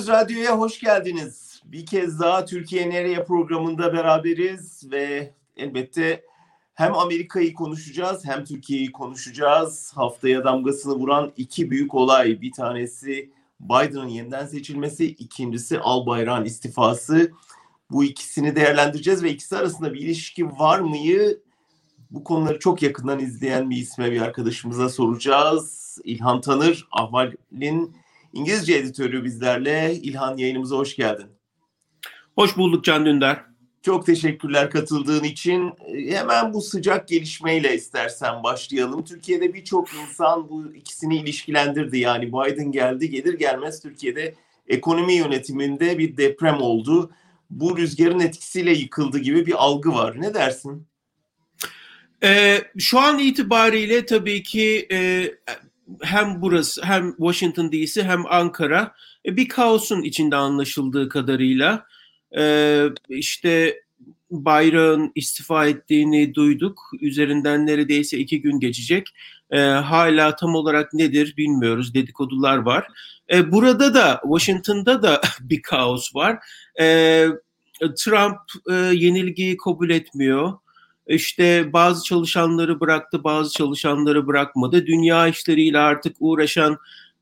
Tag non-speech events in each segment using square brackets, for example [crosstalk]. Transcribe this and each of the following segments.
Özgürüz Radyo'ya hoş geldiniz. Bir kez daha Türkiye Nereye programında beraberiz ve elbette hem Amerika'yı konuşacağız hem Türkiye'yi konuşacağız. Haftaya damgasını vuran iki büyük olay. Bir tanesi Biden'ın yeniden seçilmesi, ikincisi Albayrak'ın istifası. Bu ikisini değerlendireceğiz ve ikisi arasında bir ilişki var mıyı bu konuları çok yakından izleyen bir isme bir arkadaşımıza soracağız. İlhan Tanır, Ahval'in İngilizce editörü bizlerle. İlhan yayınımıza hoş geldin. Hoş bulduk Can Dündar. Çok teşekkürler katıldığın için. Hemen bu sıcak gelişmeyle istersen başlayalım. Türkiye'de birçok insan bu ikisini ilişkilendirdi. Yani Biden geldi gelir gelmez Türkiye'de ekonomi yönetiminde bir deprem oldu. Bu rüzgarın etkisiyle yıkıldı gibi bir algı var. Ne dersin? Ee, şu an itibariyle tabii ki e, hem burası hem Washington DC hem Ankara e, bir kaosun içinde anlaşıldığı kadarıyla e, işte bayrağın istifa ettiğini duyduk. Üzerinden neredeyse iki gün geçecek. E, hala tam olarak nedir bilmiyoruz. Dedikodular var. Burada da Washington'da da [laughs] bir kaos var. Trump yenilgiyi kabul etmiyor işte bazı çalışanları bıraktı, bazı çalışanları bırakmadı. Dünya işleriyle artık uğraşan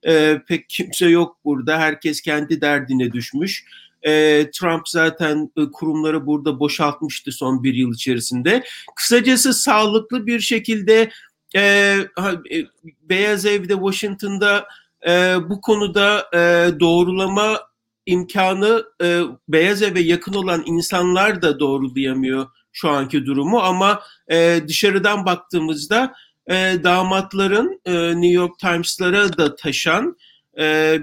e, pek kimse yok burada. Herkes kendi derdine düşmüş. E, Trump zaten e, kurumları burada boşaltmıştı son bir yıl içerisinde. Kısacası sağlıklı bir şekilde e, e, Beyaz Ev'de Washington'da e, bu konuda e, doğrulama imkanı e, Beyaz Ev'e yakın olan insanlar da doğrulayamıyor şu anki durumu ama e, dışarıdan baktığımızda e, damatların e, New York Times'lara da taşan e,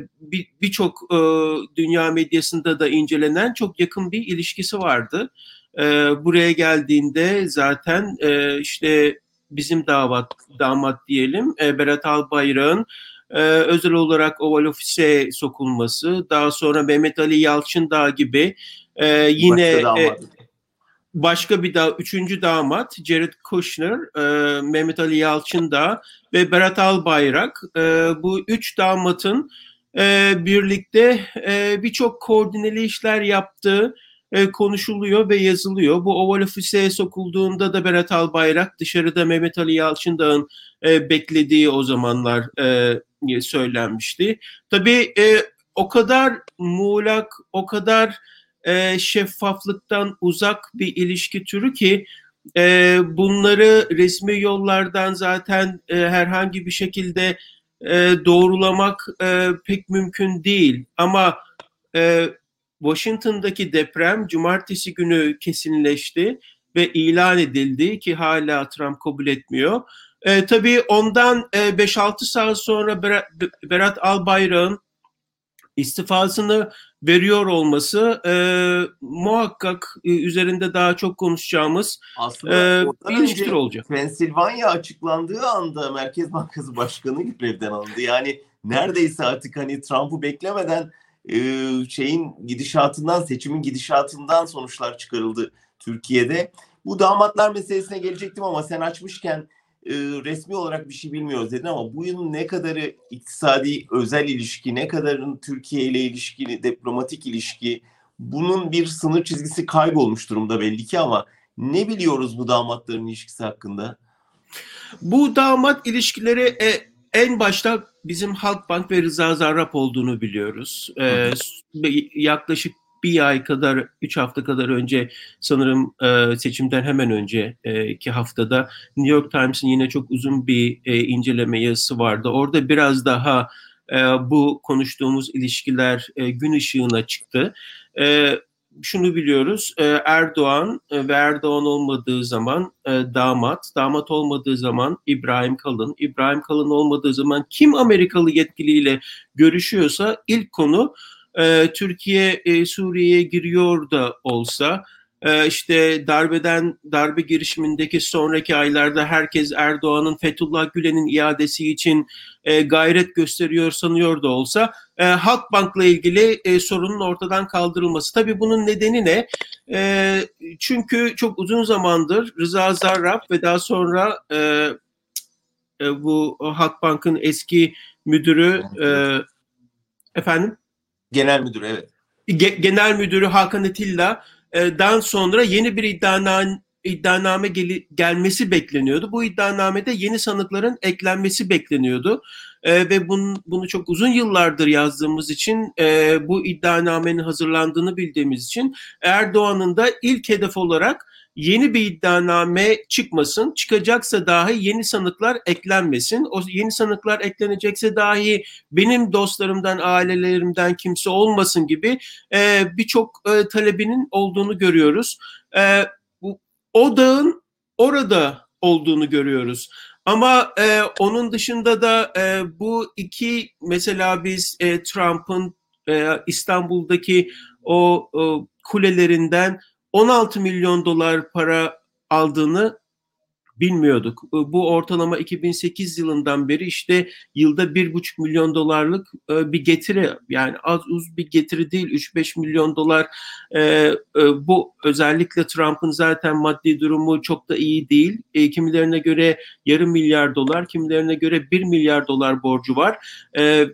birçok bir, e, dünya medyasında da incelenen çok yakın bir ilişkisi vardı. E, buraya geldiğinde zaten e, işte bizim damat damat diyelim e, Berat Albayrak'ın e, özel olarak Oval Ofis'e sokulması, daha sonra Mehmet Ali Yalçın gibi e, yine e, başka bir daha üçüncü damat Jared Kushner, e, Mehmet Ali Yalçın da ve Berat Albayrak e, bu üç damatın e, birlikte e, birçok koordineli işler yaptığı e, konuşuluyor ve yazılıyor. Bu Oval Ofis'e sokulduğunda da Berat Albayrak dışarıda Mehmet Ali Yalçındağ'ın e, beklediği o zamanlar e, söylenmişti. Tabii e, o kadar muğlak, o kadar e, şeffaflıktan uzak bir ilişki türü ki e, bunları resmi yollardan zaten e, herhangi bir şekilde e, doğrulamak e, pek mümkün değil. Ama e, Washington'daki deprem cumartesi günü kesinleşti ve ilan edildi ki hala Trump kabul etmiyor. E, tabii ondan e, 5-6 saat sonra Berat, Berat Albayrak'ın istifasını veriyor olması e, muhakkak e, üzerinde daha çok konuşacağımız Aslında e, bir ilişkiler olacak. Pensilvanya açıklandığı anda Merkez Bankası Başkanı görevden alındı. Yani neredeyse artık hani Trump'ı beklemeden e, şeyin gidişatından, seçimin gidişatından sonuçlar çıkarıldı Türkiye'de. Bu damatlar meselesine gelecektim ama sen açmışken e, resmi olarak bir şey bilmiyoruz dedin ama bu yılın ne kadarı iktisadi özel ilişki, ne kadarın Türkiye ile ilişkili diplomatik ilişki bunun bir sınır çizgisi kaybolmuş durumda belli ki ama ne biliyoruz bu damatların ilişkisi hakkında? Bu damat ilişkileri e, en başta bizim Halkbank ve Rıza Zarrab olduğunu biliyoruz. Ee, yaklaşık bir ay kadar, üç hafta kadar önce sanırım e, seçimden hemen önce e, haftada New York Times'in yine çok uzun bir e, inceleme yazısı vardı. Orada biraz daha e, bu konuştuğumuz ilişkiler e, gün ışığına çıktı. E, şunu biliyoruz e, Erdoğan e, ve Erdoğan olmadığı zaman e, damat, damat olmadığı zaman İbrahim Kalın, İbrahim Kalın olmadığı zaman kim Amerikalı yetkiliyle görüşüyorsa ilk konu e, Türkiye e, Suriye'ye giriyor da olsa e, işte darbeden darbe girişimindeki sonraki aylarda herkes Erdoğan'ın Fethullah Gülen'in iadesi için e, gayret gösteriyor sanıyor da olsa e, Halkbank'la ilgili e, sorunun ortadan kaldırılması. Tabii bunun nedeni ne? E, çünkü çok uzun zamandır Rıza Zarrab ve daha sonra e, e, bu Halkbank'ın eski müdürü e, efendim Genel müdür evet. Genel Müdürü Hakan Atilla'dan sonra yeni bir iddianame, iddianame gel gelmesi bekleniyordu. Bu iddianamede yeni sanıkların eklenmesi bekleniyordu. E, ve bunu, bunu çok uzun yıllardır yazdığımız için e, bu iddianamenin hazırlandığını bildiğimiz için Erdoğan'ın da ilk hedef olarak yeni bir iddianame çıkmasın. Çıkacaksa dahi yeni sanıklar eklenmesin. O yeni sanıklar eklenecekse dahi benim dostlarımdan, ailelerimden kimse olmasın gibi e, birçok e, talebinin olduğunu görüyoruz. E, bu, o dağın orada olduğunu görüyoruz. Ama e, onun dışında da e, bu iki mesela biz e, Trump'ın e, İstanbul'daki o, o kulelerinden 16 milyon dolar para aldığını bilmiyorduk. Bu ortalama 2008 yılından beri işte yılda 1,5 milyon dolarlık e, bir getiri yani az uz bir getiri değil 3-5 milyon dolar e, e, bu özellikle Trump'ın zaten maddi durumu çok da iyi değil. Kimilerine göre yarım milyar dolar kimilerine göre 1 milyar dolar borcu var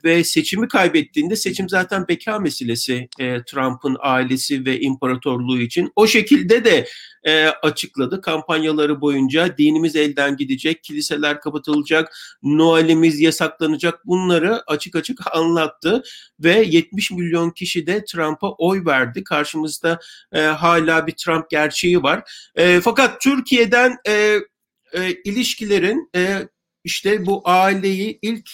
ve seçimi kaybettiğinde seçim zaten beka meselesi Trump'ın ailesi ve imparatorluğu için. O şekilde de e, açıkladı. Kampanyaları boyunca dinimiz elden gidecek, kiliseler kapatılacak, Noel'imiz yasaklanacak bunları açık açık [laughs] anlattı ve 70 milyon kişi de Trump'a oy verdi. Karşımızda e, hala bir Trump gerçeği var. E, fakat Türkiye'den e, e, ilişkilerin e, işte bu aileyi ilk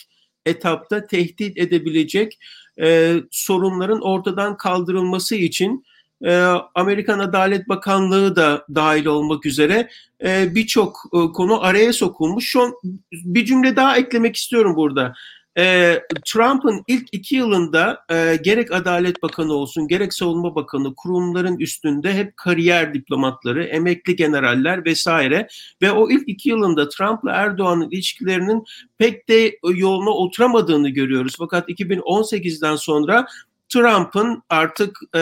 etapta tehdit edebilecek e, sorunların ortadan kaldırılması için e, Amerikan Adalet Bakanlığı da dahil olmak üzere e, birçok e, konu araya sokulmuş. An bir cümle daha eklemek istiyorum burada. E, Trump'ın ilk iki yılında e, gerek Adalet Bakanı olsun gerek Savunma Bakanı kurumların üstünde hep kariyer diplomatları, emekli generaller vesaire ve o ilk iki yılında Trump'la Erdoğan'ın ilişkilerinin pek de yoluna oturamadığını görüyoruz. Fakat 2018'den sonra Trump'ın artık e,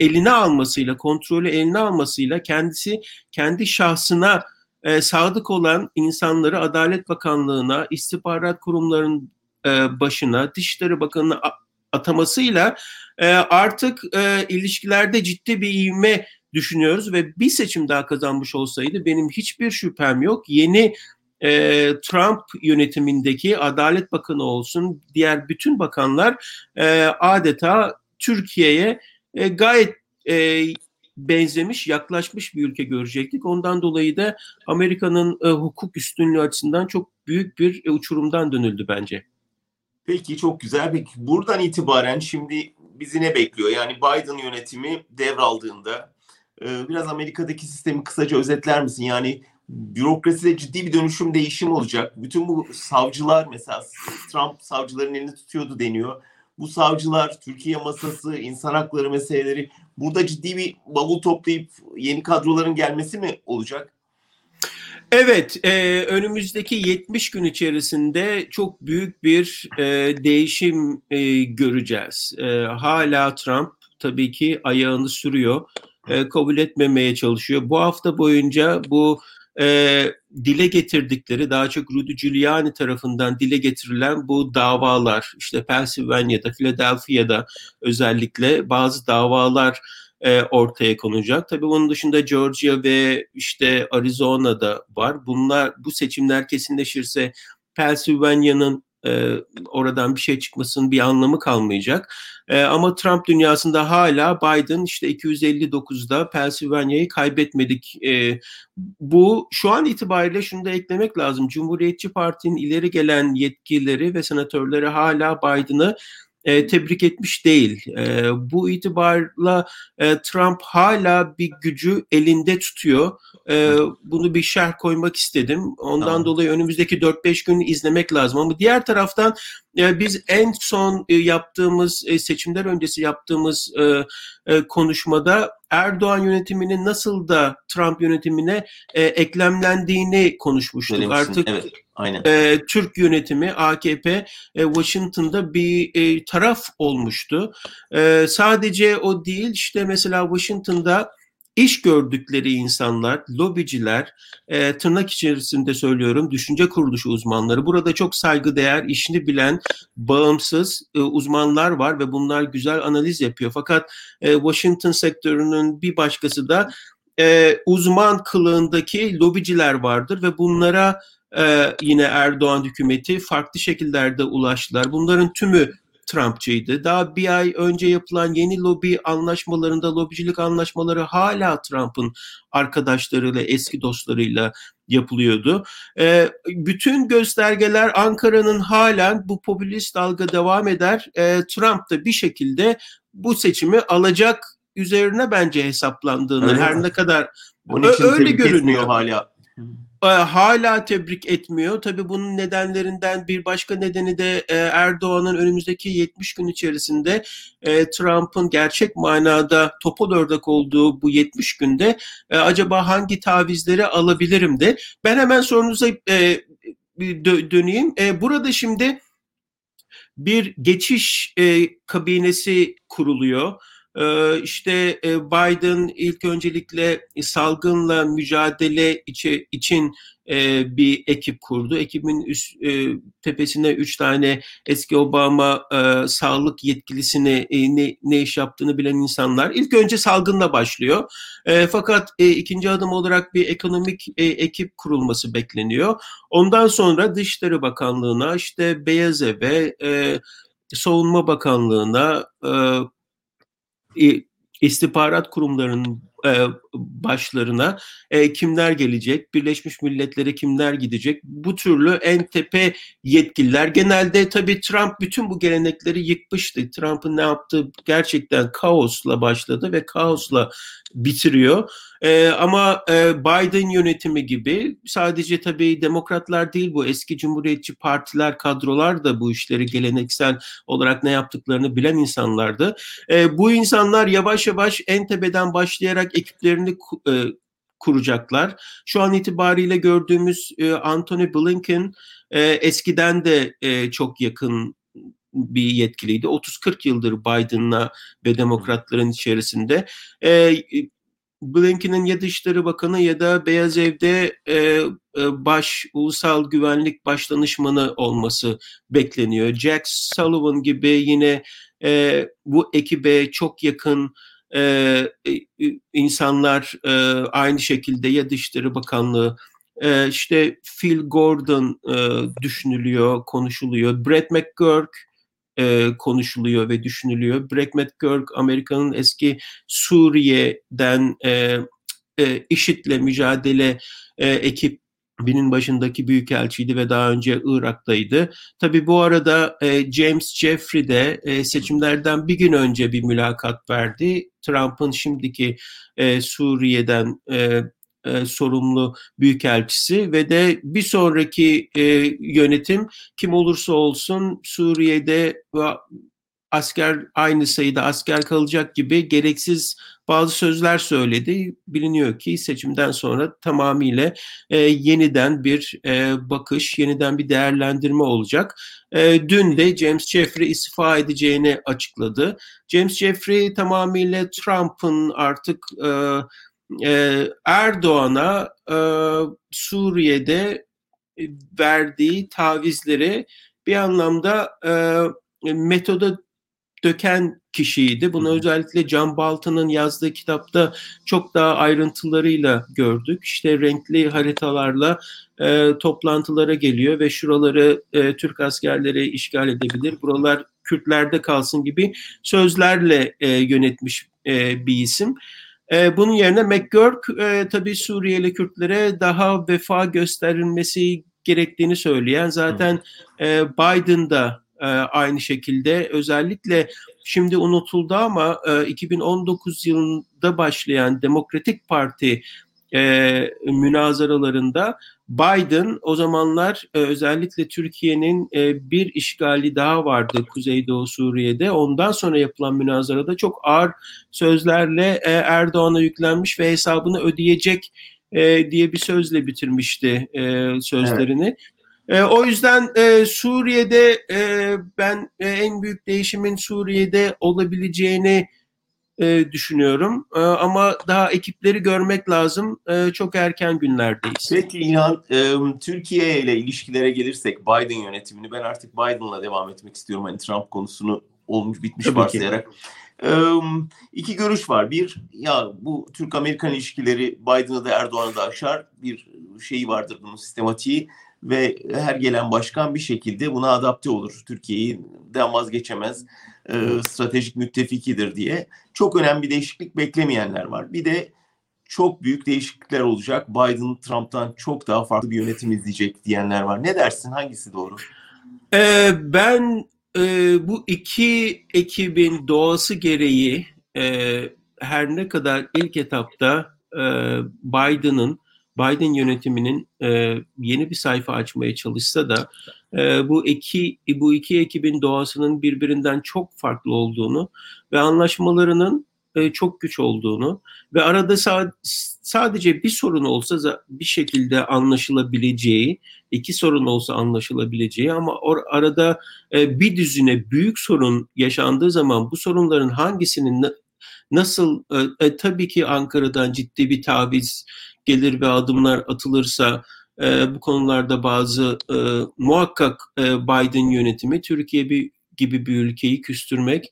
eline almasıyla, kontrolü eline almasıyla kendisi kendi şahsına e, sadık olan insanları Adalet Bakanlığı'na, istihbarat kurumlarının e, başına, Dışişleri Bakanı'na atamasıyla e, artık e, ilişkilerde ciddi bir ivme düşünüyoruz ve bir seçim daha kazanmış olsaydı benim hiçbir şüphem yok. Yeni e, Trump yönetimindeki Adalet Bakanı olsun, diğer bütün bakanlar e, adeta Türkiye'ye e, gayet e, benzemiş, yaklaşmış bir ülke görecektik. Ondan dolayı da Amerika'nın e, hukuk üstünlüğü açısından çok büyük bir e, uçurumdan dönüldü bence. Peki çok güzel. Peki buradan itibaren şimdi bizi ne bekliyor? Yani Biden yönetimi devraldığında e, biraz Amerika'daki sistemi kısaca özetler misin? Yani bürokraside ciddi bir dönüşüm değişim olacak. Bütün bu savcılar mesela Trump savcıların elini tutuyordu deniyor bu savcılar, Türkiye masası, insan hakları meseleleri burada ciddi bir bavul toplayıp yeni kadroların gelmesi mi olacak? Evet, e, önümüzdeki 70 gün içerisinde çok büyük bir e, değişim e, göreceğiz. E, hala Trump tabii ki ayağını sürüyor, e, kabul etmemeye çalışıyor. Bu hafta boyunca bu e, dile getirdikleri daha çok Rudy Giuliani tarafından dile getirilen bu davalar işte Pennsylvania'da, Philadelphia'da özellikle bazı davalar e, ortaya konacak. Tabii bunun dışında Georgia ve işte Arizona'da var. Bunlar bu seçimler kesinleşirse Pennsylvania'nın e, oradan bir şey çıkmasının bir anlamı kalmayacak. E, ama Trump dünyasında hala Biden işte 259'da Pennsylvania'yı kaybetmedik. E, bu şu an itibariyle şunu da eklemek lazım. Cumhuriyetçi Parti'nin ileri gelen yetkilileri ve senatörleri hala Biden'ı e, tebrik etmiş değil. E, bu itibarla e, Trump hala bir gücü elinde tutuyor. E, bunu bir şerh koymak istedim. Ondan tamam. dolayı önümüzdeki 4-5 gün izlemek lazım. Ama diğer taraftan biz en son e, yaptığımız e, seçimler öncesi yaptığımız e, e, konuşmada Erdoğan yönetiminin nasıl da Trump yönetimine e, eklemlendiğini konuşmuştuk. Artık evet, aynen. E, Türk yönetimi AKP e, Washington'da bir e, taraf olmuştu. E, sadece o değil işte mesela Washington'da iş gördükleri insanlar, lobiciler, e, tırnak içerisinde söylüyorum, düşünce kuruluşu uzmanları. Burada çok saygıdeğer, işini bilen, bağımsız e, uzmanlar var ve bunlar güzel analiz yapıyor. Fakat e, Washington sektörünün bir başkası da e, uzman kılığındaki lobiciler vardır ve bunlara e, yine Erdoğan hükümeti farklı şekillerde ulaştılar. Bunların tümü Trumpçıydı. Daha bir ay önce yapılan yeni lobi anlaşmalarında lobicilik anlaşmaları hala Trump'ın arkadaşlarıyla, eski dostlarıyla yapılıyordu. E, bütün göstergeler Ankara'nın halen bu popülist dalga devam eder. E, Trump da bir şekilde bu seçimi alacak üzerine bence hesaplandığını Öyle her mi? ne kadar Onun için öyle görünüyor. hala. E, hala tebrik etmiyor. Tabii bunun nedenlerinden bir başka nedeni de e, Erdoğan'ın önümüzdeki 70 gün içerisinde e, Trump'ın gerçek manada topal ördek olduğu bu 70 günde e, acaba hangi tavizleri alabilirim de. Ben hemen sorunuza e, dö- döneyim. E, burada şimdi bir geçiş e, kabinesi kuruluyor. Ee, işte e, Biden ilk öncelikle salgınla mücadele içi, için e, bir ekip kurdu. Ekibin üst, e, tepesine üç tane eski Obama sağlık yetkilisini ne, ne iş yaptığını bilen insanlar. İlk önce salgınla başlıyor. Fakat ikinci adım olarak bir ekonomik ekip kurulması bekleniyor. Ondan sonra Dışişleri Bakanlığı'na, işte Beyaz Ev'e, Savunma Bakanlığı'na, istihbarat kurumlarının başlarına e, kimler gelecek, Birleşmiş Milletler'e kimler gidecek, bu türlü en tepe yetkililer. Genelde tabii Trump bütün bu gelenekleri yıkmıştı. Trump'ın ne yaptığı gerçekten kaosla başladı ve kaosla bitiriyor. E, ama e, Biden yönetimi gibi sadece tabii demokratlar değil bu eski cumhuriyetçi partiler, kadrolar da bu işleri geleneksel olarak ne yaptıklarını bilen insanlardı. E, bu insanlar yavaş yavaş en tepeden başlayarak ekiplerini e, kuracaklar. Şu an itibariyle gördüğümüz e, Anthony Blinken e, eskiden de e, çok yakın bir yetkiliydi. 30-40 yıldır Biden'la ve demokratların içerisinde. E, Blinken'in ya Dışişleri Bakanı ya da Beyaz Ev'de e, e, baş ulusal güvenlik başdanışmanı olması bekleniyor. Jack Sullivan gibi yine e, bu ekibe çok yakın e, insanlar e, aynı şekilde ya Dışişleri Bakanlığı e, işte Phil Gordon e, düşünülüyor, konuşuluyor. Brett McGurk e, konuşuluyor ve düşünülüyor. Brett McGurk Amerika'nın eski Suriye'den e, e, IŞİD'le mücadele e, ekip binin başındaki büyükelçiydi ve daha önce Irak'taydı. Tabii bu arada e, James Jeffrey de e, seçimlerden bir gün önce bir mülakat verdi. Trump'ın şimdiki e, Suriye'den e, e, sorumlu büyükelçisi ve de bir sonraki e, yönetim kim olursa olsun Suriye'de asker aynı sayıda asker kalacak gibi gereksiz bazı sözler söyledi. Biliniyor ki seçimden sonra tamamıyla e, yeniden bir e, bakış, yeniden bir değerlendirme olacak. E, dün de James Jeffrey istifa edeceğini açıkladı. James Jeffrey tamamıyla Trump'ın artık e, e, Erdoğan'a e, Suriye'de verdiği tavizleri bir anlamda e, metoda döken kişiydi. Bunu özellikle Can Baltan'ın yazdığı kitapta çok daha ayrıntılarıyla gördük. İşte renkli haritalarla e, toplantılara geliyor ve şuraları e, Türk askerleri işgal edebilir, buralar Kürtlerde kalsın gibi sözlerle e, yönetmiş e, bir isim. E, bunun yerine McGurk e, tabii Suriyeli Kürtlere daha vefa gösterilmesi gerektiğini söyleyen zaten e, Biden da e, aynı şekilde özellikle şimdi unutuldu ama e, 2019 yılında başlayan Demokratik Parti e, münazaralarında Biden o zamanlar e, özellikle Türkiye'nin e, bir işgali daha vardı Kuzeydoğu Suriye'de. Ondan sonra yapılan münazarada çok ağır sözlerle e, Erdoğan'a yüklenmiş ve hesabını ödeyecek e, diye bir sözle bitirmişti e, sözlerini. Evet. E, o yüzden e, Suriye'de e, ben e, en büyük değişimin Suriye'de olabileceğini e, düşünüyorum. E, ama daha ekipleri görmek lazım. E, çok erken günlerdeyiz. Peki İlhan, e, Türkiye ile ilişkilere gelirsek Biden yönetimini ben artık Biden'la devam etmek istiyorum. Hani Trump konusunu olmuş bitmiş Tabii varsayarak. E, iki görüş var. Bir, ya bu Türk-Amerikan ilişkileri Biden'ı da Erdoğan'ı da aşar. Bir şeyi vardır bunun sistematiği ve her gelen başkan bir şekilde buna adapte olur. Türkiye'den vazgeçemez, e, stratejik müttefikidir diye. Çok önemli bir değişiklik beklemeyenler var. Bir de çok büyük değişiklikler olacak. Biden Trump'tan çok daha farklı bir yönetim izleyecek diyenler var. Ne dersin? Hangisi doğru? Ee, ben e, bu iki ekibin doğası gereği e, her ne kadar ilk etapta e, Biden'ın Biden yönetiminin e, yeni bir sayfa açmaya çalışsa da e, bu iki bu iki ekibin doğasının birbirinden çok farklı olduğunu ve anlaşmalarının e, çok güç olduğunu ve arada sa- sadece bir sorun olsa bir şekilde anlaşılabileceği, iki sorun olsa anlaşılabileceği ama or- arada e, bir düzine büyük sorun yaşandığı zaman bu sorunların hangisinin nasıl e, e, tabii ki Ankara'dan ciddi bir taviz gelir ve adımlar atılırsa e, bu konularda bazı e, muhakkak e, Biden yönetimi Türkiye bir gibi bir ülkeyi küstürmek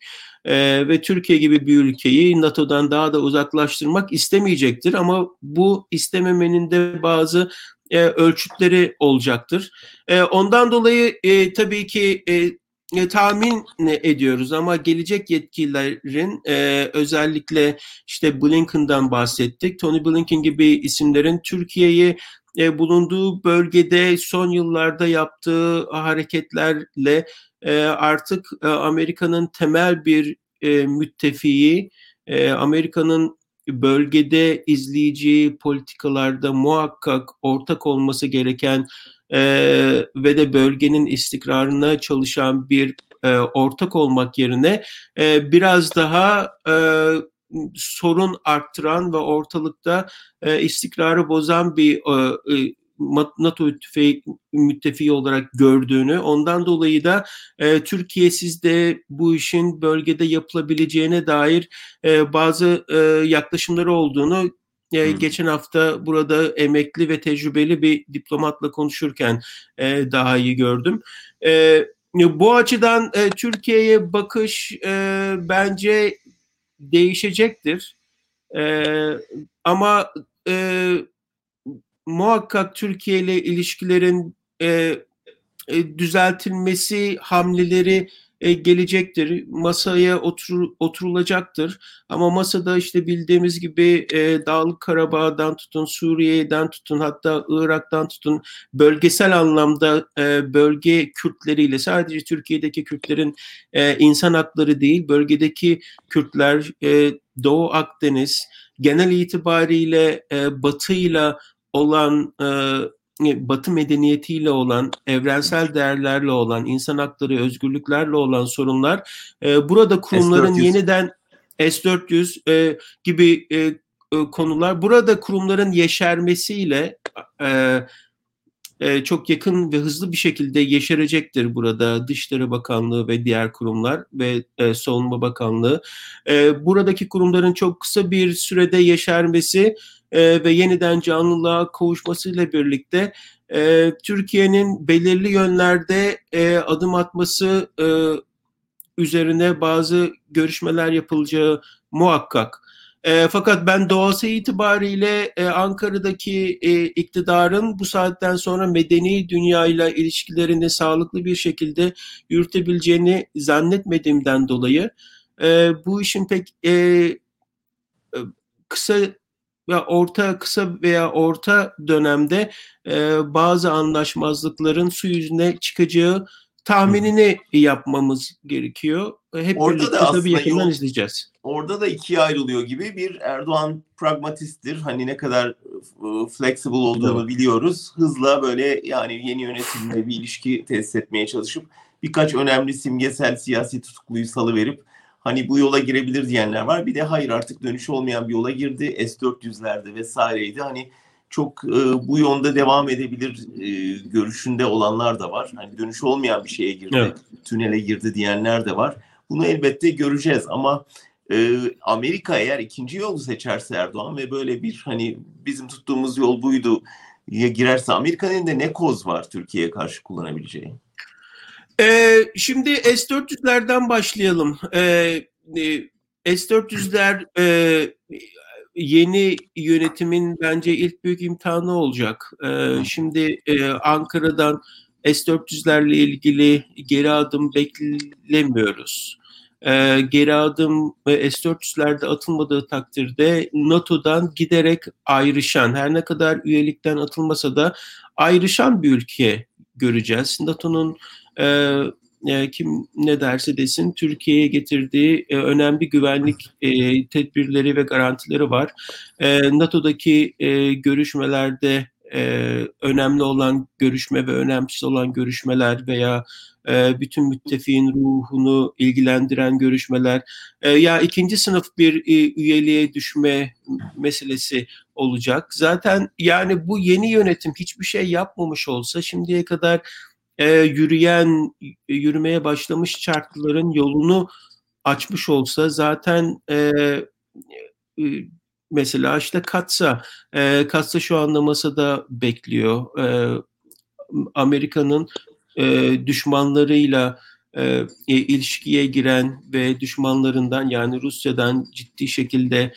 e, ve Türkiye gibi bir ülkeyi NATO'dan daha da uzaklaştırmak istemeyecektir ama bu istememenin de bazı e, ölçütleri olacaktır. E, ondan dolayı e, tabii ki e, e, tahmin ediyoruz ama gelecek yetkililerin e, özellikle işte Blinken'dan bahsettik. Tony Blinken gibi isimlerin Türkiye'yi e, bulunduğu bölgede son yıllarda yaptığı hareketlerle e, artık e, Amerika'nın temel bir e, müttefiği, e, Amerika'nın bölgede izleyeceği politikalarda muhakkak ortak olması gereken e, ve de bölgenin istikrarına çalışan bir e, ortak olmak yerine e, biraz daha e, sorun arttıran ve ortalıkta e, istikrarı bozan bir e, NATO müttefiği, olarak gördüğünü, ondan dolayı da e, Türkiye sizde bu işin bölgede yapılabileceğine dair e, bazı e, yaklaşımları olduğunu e, geçen hafta burada emekli ve tecrübeli bir diplomatla konuşurken e, daha iyi gördüm. E, bu açıdan e, Türkiye'ye bakış e, bence değişecektir. E, ama e, muhakkak Türkiye ile ilişkilerin e, e, düzeltilmesi hamleleri e, gelecektir. Masaya otur, oturulacaktır. Ama masada işte bildiğimiz gibi e, Dağlık Karabağ'dan tutun, Suriye'den tutun, hatta Irak'tan tutun bölgesel anlamda e, bölge Kürtleriyle sadece Türkiye'deki Kürtlerin e, insan hakları değil, bölgedeki Kürtler, e, Doğu Akdeniz genel itibariyle e, Batı'yla olan e, Batı medeniyetiyle olan, evrensel değerlerle olan, insan hakları, özgürlüklerle olan sorunlar e, burada kurumların S-400. yeniden S-400 e, gibi e, e, konular burada kurumların yeşermesiyle e, e, çok yakın ve hızlı bir şekilde yeşerecektir burada Dışişleri Bakanlığı ve diğer kurumlar ve e, Savunma Bakanlığı. E, buradaki kurumların çok kısa bir sürede yeşermesi e, ve yeniden canlılığa kavuşmasıyla birlikte e, Türkiye'nin belirli yönlerde e, adım atması e, üzerine bazı görüşmeler yapılacağı muhakkak. E, fakat ben doğası itibariyle e, Ankara'daki e, iktidarın bu saatten sonra medeni dünyayla ilişkilerini sağlıklı bir şekilde yürütebileceğini zannetmediğimden dolayı e, bu işin pek e, kısa ve orta kısa veya orta dönemde e, bazı anlaşmazlıkların su yüzüne çıkacağı tahminini yapmamız gerekiyor. Hep Orada birlikte da tabii yakından yol, izleyeceğiz. Orada da ikiye ayrılıyor gibi bir Erdoğan pragmatisttir. Hani ne kadar flexible olduğunu evet. biliyoruz. Hızla böyle yani yeni yönetimle bir ilişki tesis etmeye çalışıp birkaç önemli simgesel siyasi tutukluyu salıverip hani bu yola girebilir diyenler var. Bir de hayır artık dönüş olmayan bir yola girdi. S-400'lerde vesaireydi. Hani çok e, bu yönde devam edebilir e, görüşünde olanlar da var. Hani dönüş olmayan bir şeye girdi, evet. tünele girdi diyenler de var. Bunu elbette göreceğiz ama e, Amerika eğer ikinci yolu seçerse Erdoğan ve böyle bir hani bizim tuttuğumuz yol buydu ya girerse Amerika'nın da ne koz var Türkiye'ye karşı kullanabileceği? Ee, şimdi S-400'lerden başlayalım. Ee, S-400'ler e, yeni yönetimin bence ilk büyük imtihanı olacak. Ee, şimdi e, Ankara'dan S-400'lerle ilgili geri adım beklemiyoruz. Ee, geri adım S-400'lerde atılmadığı takdirde NATO'dan giderek ayrışan, her ne kadar üyelikten atılmasa da ayrışan bir ülke göreceğiz. NATO'nun e, e, kim ne derse desin Türkiye'ye getirdiği e, önemli güvenlik e, tedbirleri ve garantileri var. E, NATO'daki e, görüşmelerde e, önemli olan görüşme ve önemsiz olan görüşmeler veya e, bütün müttefiğin ruhunu ilgilendiren görüşmeler e, ya ikinci sınıf bir e, üyeliğe düşme meselesi olacak. Zaten yani bu yeni yönetim hiçbir şey yapmamış olsa şimdiye kadar e, yürüyen, yürümeye başlamış çarkların yolunu açmış olsa zaten e, e, mesela işte Katsa, e, Katsa şu anda masada bekliyor. E, Amerika'nın e, düşmanlarıyla e, ilişkiye giren ve düşmanlarından yani Rusya'dan ciddi şekilde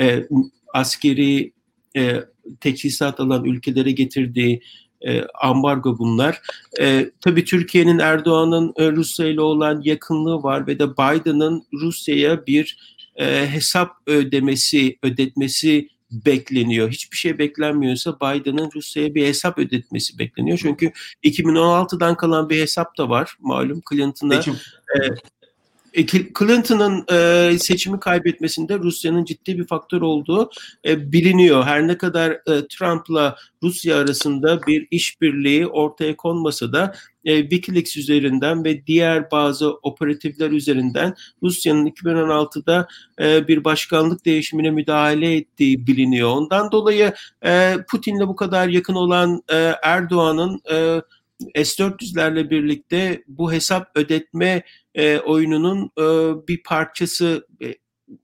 e, askeri e, teçhizat alan ülkelere getirdiği e, ambargo bunlar. E, tabii Türkiye'nin Erdoğan'ın e, Rusya ile olan yakınlığı var ve de Biden'ın Rusya'ya bir e, hesap ödemesi, ödetmesi bekleniyor. Hiçbir şey beklenmiyorsa Biden'ın Rusya'ya bir hesap ödetmesi bekleniyor. Çünkü 2016'dan kalan bir hesap da var. Malum Clinton'a e, e, Clinton'ın e, seçimi kaybetmesinde Rusya'nın ciddi bir faktör olduğu e, biliniyor. Her ne kadar e, Trump'la Rusya arasında bir işbirliği ortaya konmasa da e, Wikileaks üzerinden ve diğer bazı operatifler üzerinden Rusya'nın 2016'da e, bir başkanlık değişimine müdahale ettiği biliniyor. Ondan dolayı e, Putin'le bu kadar yakın olan e, Erdoğan'ın e, S-400'lerle birlikte bu hesap ödetme e, oyununun e, bir parçası, e,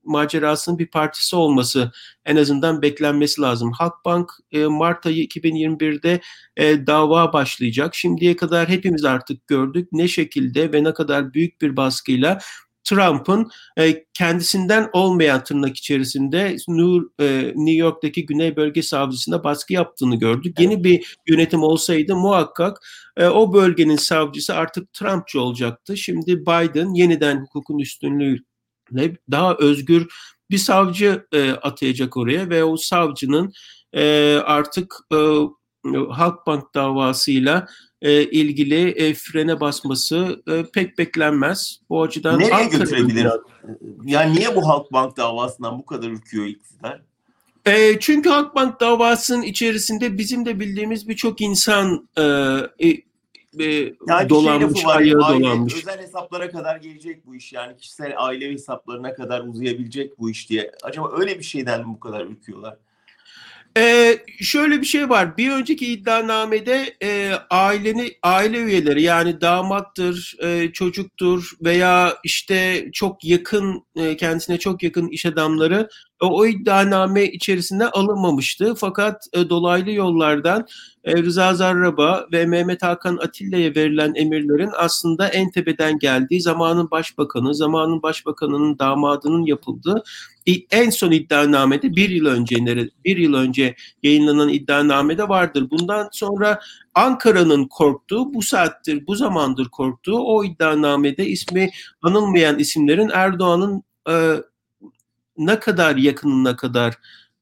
macerasının bir parçası olması en azından beklenmesi lazım. Halkbank e, Mart ayı 2021'de e, dava başlayacak. Şimdiye kadar hepimiz artık gördük ne şekilde ve ne kadar büyük bir baskıyla Trump'ın e, kendisinden olmayan tırnak içerisinde New, e, New York'taki Güney Bölge Savcısına baskı yaptığını gördük. Yeni bir yönetim olsaydı muhakkak e, o bölgenin savcısı artık Trumpçı olacaktı. Şimdi Biden yeniden hukukun üstünlüğüyle daha özgür bir savcı e, atayacak oraya ve o savcının e, artık e, Halkbank davasıyla e, ilgili e, frene basması e, pek beklenmez. Bu açıdan Nereye Ankara götürebilir? Yani niye bu Halkbank davasından bu kadar ürküyor iktidar? E, çünkü Halkbank davasının içerisinde bizim de bildiğimiz birçok insan e, e, e yani dolanmış, şey ayağı dolanmış. Özel hesaplara kadar gelecek bu iş yani kişisel aile hesaplarına kadar uzayabilecek bu iş diye. Acaba öyle bir şeyden mi bu kadar ürküyorlar? Ee, şöyle bir şey var. Bir önceki iddianamede e, aileni aile üyeleri yani damattır, e, çocuktur veya işte çok yakın e, kendisine çok yakın iş adamları o, o iddianame içerisinde alınmamıştı. Fakat e, dolaylı yollardan e, Rıza Zarrab'a ve Mehmet Hakan Atilla'ya verilen emirlerin aslında en tepeden geldiği, zamanın başbakanı, zamanın başbakanının damadının yapıldığı en son iddianamede bir yıl önce bir yıl önce yayınlanan iddianamede vardır. Bundan sonra Ankara'nın korktuğu, bu saattir, bu zamandır korktuğu o iddianamede ismi anılmayan isimlerin Erdoğan'ın e, ne kadar yakınına kadar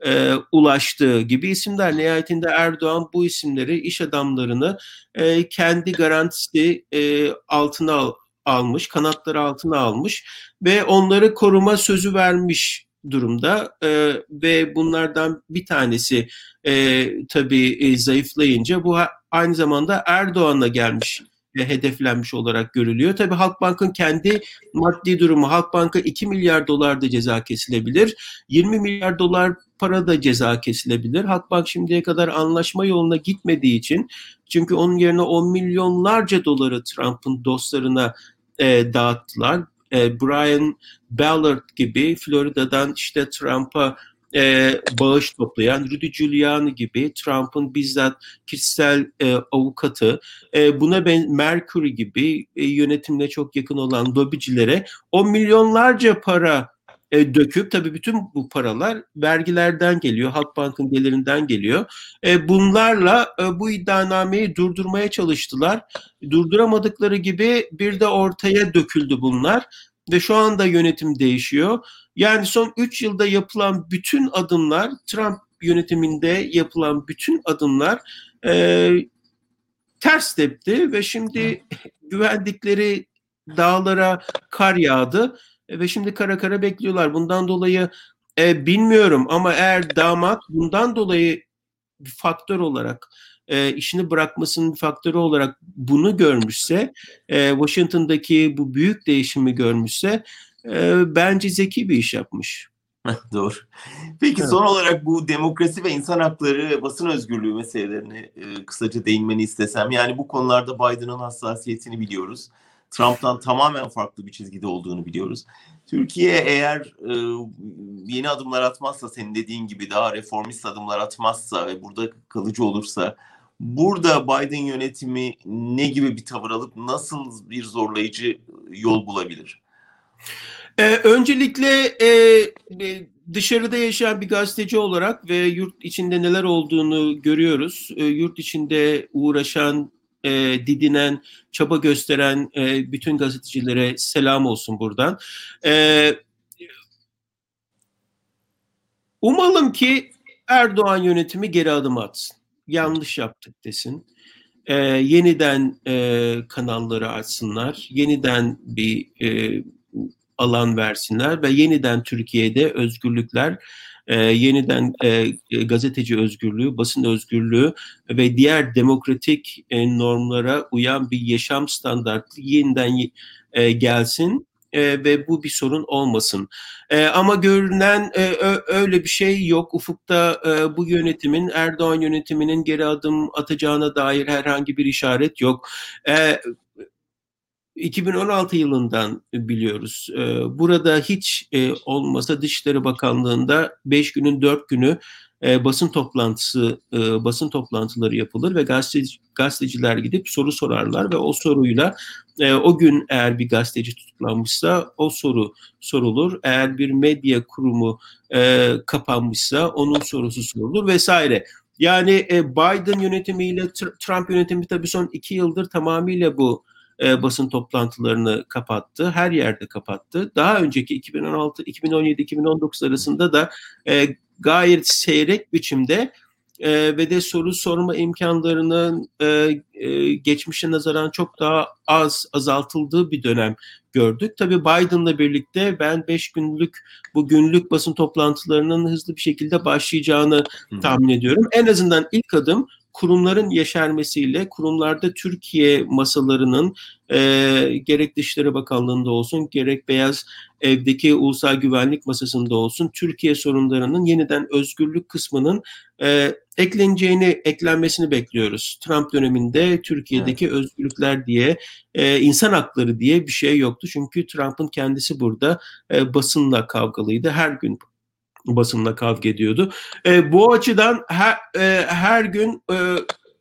e, ulaştığı gibi isimler. Nihayetinde Erdoğan bu isimleri, iş adamlarını e, kendi garantisi e, altına al, almış, kanatları altına almış ve onları koruma sözü vermiş durumda e, ve bunlardan bir tanesi e, tabii e, zayıflayınca bu aynı zamanda Erdoğan'la gelmiş hedeflenmiş olarak görülüyor. Tabii Halkbank'ın kendi maddi durumu Halkbank'a 2 milyar dolar da ceza kesilebilir. 20 milyar dolar para da ceza kesilebilir. Halkbank şimdiye kadar anlaşma yoluna gitmediği için çünkü onun yerine 10 milyonlarca doları Trump'ın dostlarına e, dağıttılar e, Brian Ballard gibi Florida'dan işte Trump'a e, bağış toplayan Rudy Giuliani gibi Trump'ın bizzat kişisel e, avukatı e, buna ben Mercury gibi e, yönetimle çok yakın olan lobicilere o milyonlarca para e, döküp tabii bütün bu paralar vergilerden geliyor, Halkbank'ın gelirinden geliyor. E, bunlarla e, bu iddianameyi durdurmaya çalıştılar. Durduramadıkları gibi bir de ortaya döküldü bunlar ve şu anda yönetim değişiyor. Yani son 3 yılda yapılan bütün adımlar, Trump yönetiminde yapılan bütün adımlar e, ters tepti ve şimdi güvendikleri dağlara kar yağdı ve şimdi kara kara bekliyorlar. Bundan dolayı e, bilmiyorum ama eğer damat bundan dolayı bir faktör olarak e, işini bırakmasının bir faktörü olarak bunu görmüşse, e, Washington'daki bu büyük değişimi görmüşse e, bence zeki bir iş yapmış. Doğru. Peki evet. son olarak bu demokrasi ve insan hakları ve basın özgürlüğü meselelerine e, kısaca değinmeni istesem. Yani bu konularda Biden'ın hassasiyetini biliyoruz. Trump'tan tamamen farklı bir çizgide olduğunu biliyoruz. Türkiye eğer e, yeni adımlar atmazsa, senin dediğin gibi daha reformist adımlar atmazsa ve burada kalıcı olursa burada Biden yönetimi ne gibi bir tavır alıp nasıl bir zorlayıcı yol bulabilir? Ee, öncelikle e, dışarıda yaşayan bir gazeteci olarak ve yurt içinde neler olduğunu görüyoruz. E, yurt içinde uğraşan, e, didinen, çaba gösteren e, bütün gazetecilere selam olsun buradan. E, umalım ki Erdoğan yönetimi geri adım atsın. Yanlış yaptık desin. E, yeniden e, kanalları açsınlar. Yeniden bir e, alan versinler ve yeniden Türkiye'de özgürlükler, e, yeniden e, gazeteci özgürlüğü, basın özgürlüğü ve diğer demokratik e, normlara uyan bir yaşam standartı yeniden e, gelsin e, ve bu bir sorun olmasın. E, ama görünen e, öyle bir şey yok. Ufukta e, bu yönetimin, Erdoğan yönetiminin geri adım atacağına dair herhangi bir işaret yok. E, 2016 yılından biliyoruz. Burada hiç olmasa Dışişleri Bakanlığı'nda 5 günün 4 günü basın toplantısı, basın toplantıları yapılır ve gazeteci, gazeteciler gidip soru sorarlar ve o soruyla o gün eğer bir gazeteci tutuklanmışsa o soru sorulur. Eğer bir medya kurumu kapanmışsa onun sorusu sorulur vesaire. Yani Biden yönetimiyle Trump yönetimi tabii son iki yıldır tamamıyla bu e, basın toplantılarını kapattı. Her yerde kapattı. Daha önceki 2016, 2017, 2019 arasında da e, gayet seyrek biçimde e, ve de soru sorma imkanlarının e, e, geçmişe nazaran çok daha az azaltıldığı bir dönem gördük. Tabii Biden'la birlikte ben 5 günlük bu günlük basın toplantılarının hızlı bir şekilde başlayacağını hmm. tahmin ediyorum. En azından ilk adım kurumların yeşermesiyle kurumlarda Türkiye masalarının e, gerek Dışişleri Bakanlığı'nda olsun gerek Beyaz Ev'deki Ulusal Güvenlik Masası'nda olsun Türkiye sorunlarının yeniden özgürlük kısmının e, ekleneceğini, eklenmesini bekliyoruz. Trump döneminde Türkiye'deki evet. özgürlükler diye, e, insan hakları diye bir şey yoktu. Çünkü Trump'ın kendisi burada e, basınla kavgalıydı. Her gün basınla kavga ediyordu. E, bu açıdan her, e, her gün e,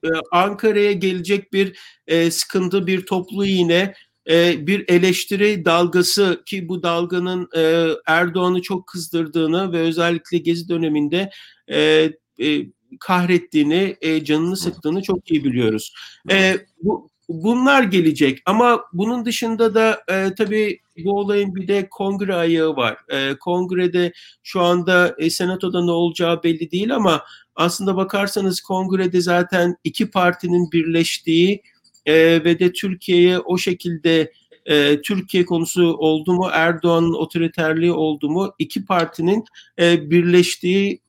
e, Ankara'ya gelecek bir e, sıkıntı, bir toplu iğne, e, bir eleştiri dalgası ki bu dalganın e, Erdoğan'ı çok kızdırdığını ve özellikle Gezi döneminde e, e, kahrettiğini, e, canını sıktığını çok iyi biliyoruz. E, bu bunlar gelecek ama bunun dışında da e, tabii bu olayın bir de kongre ayağı var. E, kongrede şu anda e, senatoda ne olacağı belli değil ama aslında bakarsanız kongrede zaten iki partinin birleştiği e, ve de Türkiye'ye o şekilde e, Türkiye konusu oldu mu, Erdoğan'ın otoriterliği oldu mu, iki partinin e, birleştiği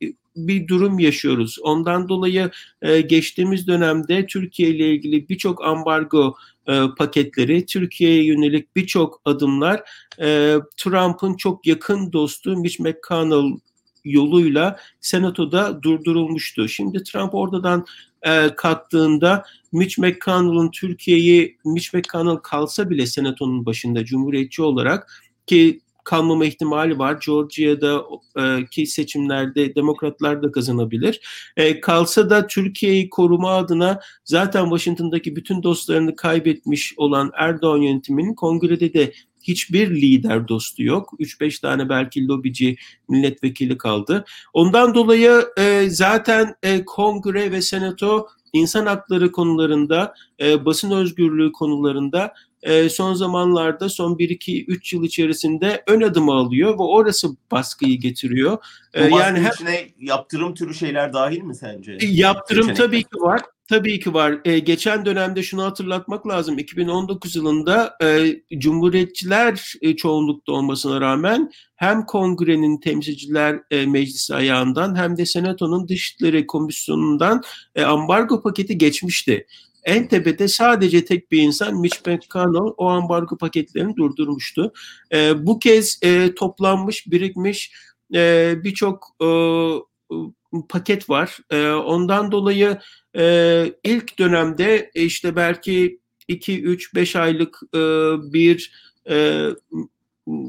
bir durum yaşıyoruz. Ondan dolayı e, geçtiğimiz dönemde Türkiye ile ilgili birçok ambargo e, paketleri, Türkiye'ye yönelik birçok adımlar e, Trump'ın çok yakın dostu Mitch McConnell yoluyla senatoda durdurulmuştu. Şimdi Trump oradan e, kalktığında Mitch McConnell'ın Türkiye'yi Mitch McConnell kalsa bile senatonun başında cumhuriyetçi olarak ki kalmama ihtimali var. Georgia'da e, ki seçimlerde demokratlar da kazanabilir. E, kalsa da Türkiye'yi koruma adına zaten Washington'daki bütün dostlarını kaybetmiş olan Erdoğan yönetiminin kongrede de hiçbir lider dostu yok. 3-5 tane belki lobici milletvekili kaldı. Ondan dolayı e, zaten kongre ve senato insan hakları konularında, basın özgürlüğü konularında e, son zamanlarda son 1-2-3 yıl içerisinde ön adım alıyor ve orası baskıyı getiriyor. E, yani hem, içine yaptırım türü şeyler dahil mi sence? Yaptırım Seçenekler. tabii ki var. Tabii ki var. E, geçen dönemde şunu hatırlatmak lazım. 2019 yılında e, Cumhuriyetçiler e, çoğunlukta olmasına rağmen hem Kongre'nin temsilciler e, meclisi ayağından hem de Senato'nun Dışişleri Komisyonu'ndan e, ambargo paketi geçmişti. En tepede sadece tek bir insan Mitch McConnell o ambargo paketlerini durdurmuştu. E, bu kez e, toplanmış, birikmiş e, birçok e, paket var. E, ondan dolayı e, ilk dönemde işte belki 2, 3, 5 aylık e, bir e,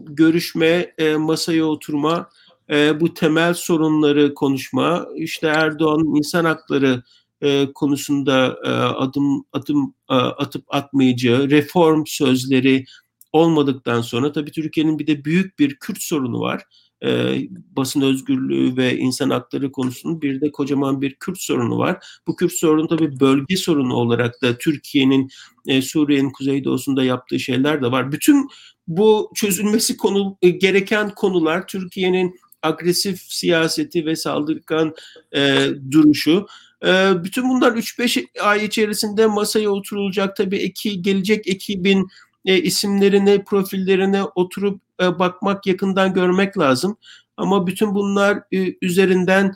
görüşme, e, masaya oturma, e, bu temel sorunları konuşma, işte Erdoğan'ın insan hakları e, konusunda e, adım adım e, atıp atmayacağı reform sözleri olmadıktan sonra tabii Türkiye'nin bir de büyük bir Kürt sorunu var. E, basın özgürlüğü ve insan hakları konusunun bir de kocaman bir Kürt sorunu var. Bu Kürt sorunu tabii bölge sorunu olarak da Türkiye'nin e, Suriye'nin kuzeydoğusunda yaptığı şeyler de var. Bütün bu çözülmesi konu e, gereken konular Türkiye'nin agresif siyaseti ve saldırgan e, duruşu e, bütün bunlar 3-5 ay içerisinde masaya oturulacak. Tabii eki, gelecek ekibin e, isimlerine, profillerine oturup e, bakmak, yakından görmek lazım. Ama bütün bunlar e, üzerinden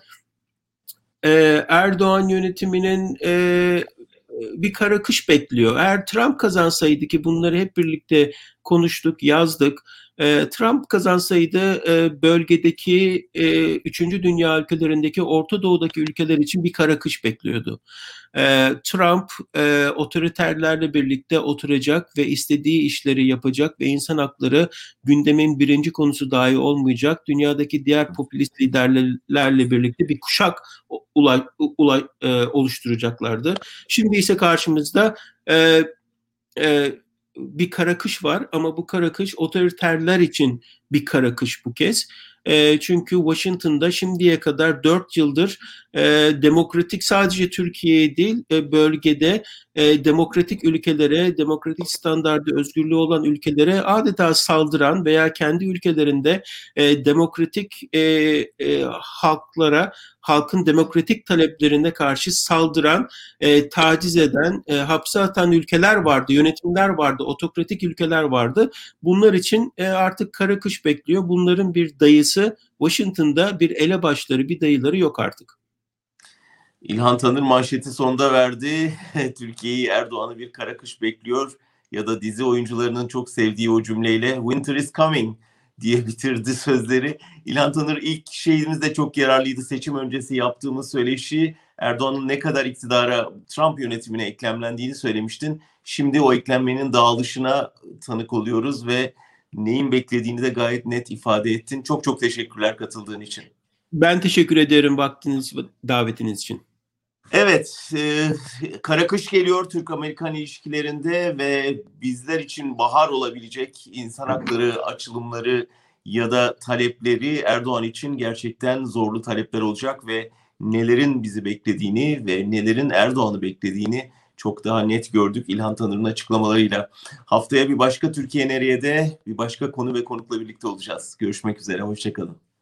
e, Erdoğan yönetiminin e, bir kara kış bekliyor. Eğer Trump kazansaydı ki bunları hep birlikte konuştuk, yazdık e, Trump kazansaydı e, bölgedeki e, üçüncü dünya ülkelerindeki Orta Doğu'daki ülkeler için bir kara kış bekliyordu. E, Trump e, otoriterlerle birlikte oturacak ve istediği işleri yapacak ve insan hakları gündemin birinci konusu dahi olmayacak. Dünyadaki diğer popülist liderlerle birlikte bir kuşak ulay, ulay, e, oluşturacaklardı. Şimdi ise karşımızda bir kara kış var ama bu kara kış otoriterler için bir kara kış bu kez. E, çünkü Washington'da şimdiye kadar dört yıldır e, demokratik sadece Türkiye değil e, bölgede e, demokratik ülkelere, demokratik standardı özgürlüğü olan ülkelere adeta saldıran veya kendi ülkelerinde e, demokratik e, e, halklara, halkın demokratik taleplerine karşı saldıran, e, taciz eden, e, hapse atan ülkeler vardı, yönetimler vardı, otokratik ülkeler vardı. Bunlar için e, artık kara kış bekliyor. Bunların bir dayısı Washington'da bir elebaşları, bir dayıları yok artık. İlhan Tanır manşeti sonda verdi. [laughs] Türkiye'yi Erdoğan'ı bir kara kış bekliyor. Ya da dizi oyuncularının çok sevdiği o cümleyle Winter is coming diye [laughs] bitirdi sözleri. İlhan Tanır ilk şeyimizde çok yararlıydı. Seçim öncesi yaptığımız söyleşi Erdoğan'ın ne kadar iktidara Trump yönetimine eklemlendiğini söylemiştin. Şimdi o eklenmenin dağılışına tanık oluyoruz ve neyin beklediğini de gayet net ifade ettin. Çok çok teşekkürler katıldığın için. Ben teşekkür ederim vaktiniz davetiniz için. Evet, e, kara kış geliyor Türk-Amerikan ilişkilerinde ve bizler için bahar olabilecek insan hakları açılımları ya da talepleri Erdoğan için gerçekten zorlu talepler olacak ve nelerin bizi beklediğini ve nelerin Erdoğan'ı beklediğini çok daha net gördük İlhan Tanır'ın açıklamalarıyla. Haftaya bir başka Türkiye nereye de bir başka konu ve konukla birlikte olacağız. Görüşmek üzere, hoşçakalın.